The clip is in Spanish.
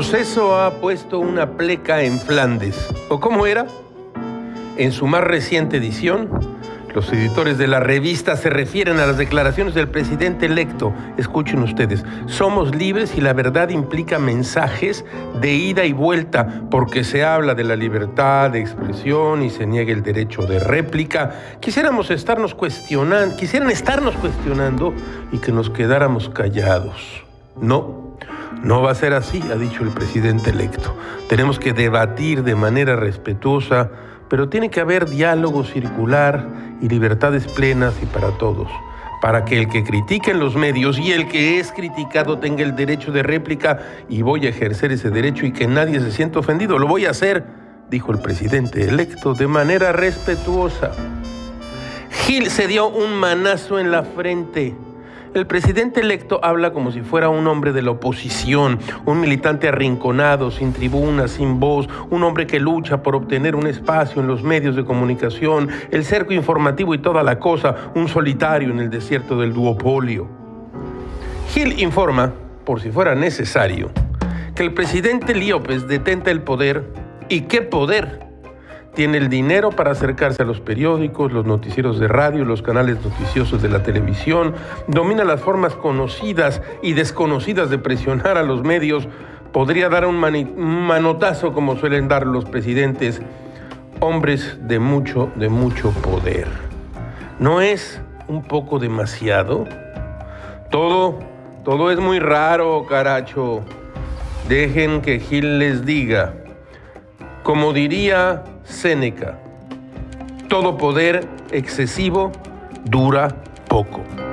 proceso ha puesto una pleca en Flandes. ¿O cómo era? En su más reciente edición, los editores de la revista se refieren a las declaraciones del presidente electo. Escuchen ustedes, somos libres y la verdad implica mensajes de ida y vuelta, porque se habla de la libertad de expresión y se niega el derecho de réplica. Quisiéramos estarnos cuestionando, quisieran estarnos cuestionando y que nos quedáramos callados. No, no va a ser así, ha dicho el presidente electo. Tenemos que debatir de manera respetuosa, pero tiene que haber diálogo circular y libertades plenas y para todos, para que el que critique en los medios y el que es criticado tenga el derecho de réplica y voy a ejercer ese derecho y que nadie se sienta ofendido. Lo voy a hacer, dijo el presidente electo, de manera respetuosa. Gil se dio un manazo en la frente el presidente electo habla como si fuera un hombre de la oposición, un militante arrinconado, sin tribuna, sin voz, un hombre que lucha por obtener un espacio en los medios de comunicación, el cerco informativo y toda la cosa, un solitario en el desierto del duopolio. Gil informa, por si fuera necesario, que el presidente Líopez detenta el poder y qué poder tiene el dinero para acercarse a los periódicos, los noticieros de radio, los canales noticiosos de la televisión, domina las formas conocidas y desconocidas de presionar a los medios, podría dar un, manotazo como suelen dar los presidentes, hombres de mucho, de mucho poder. ¿No es un poco demasiado? Todo, todo es muy raro, caracho. Dejen que Gil les diga. Como diría Séneca, todo poder excesivo dura poco.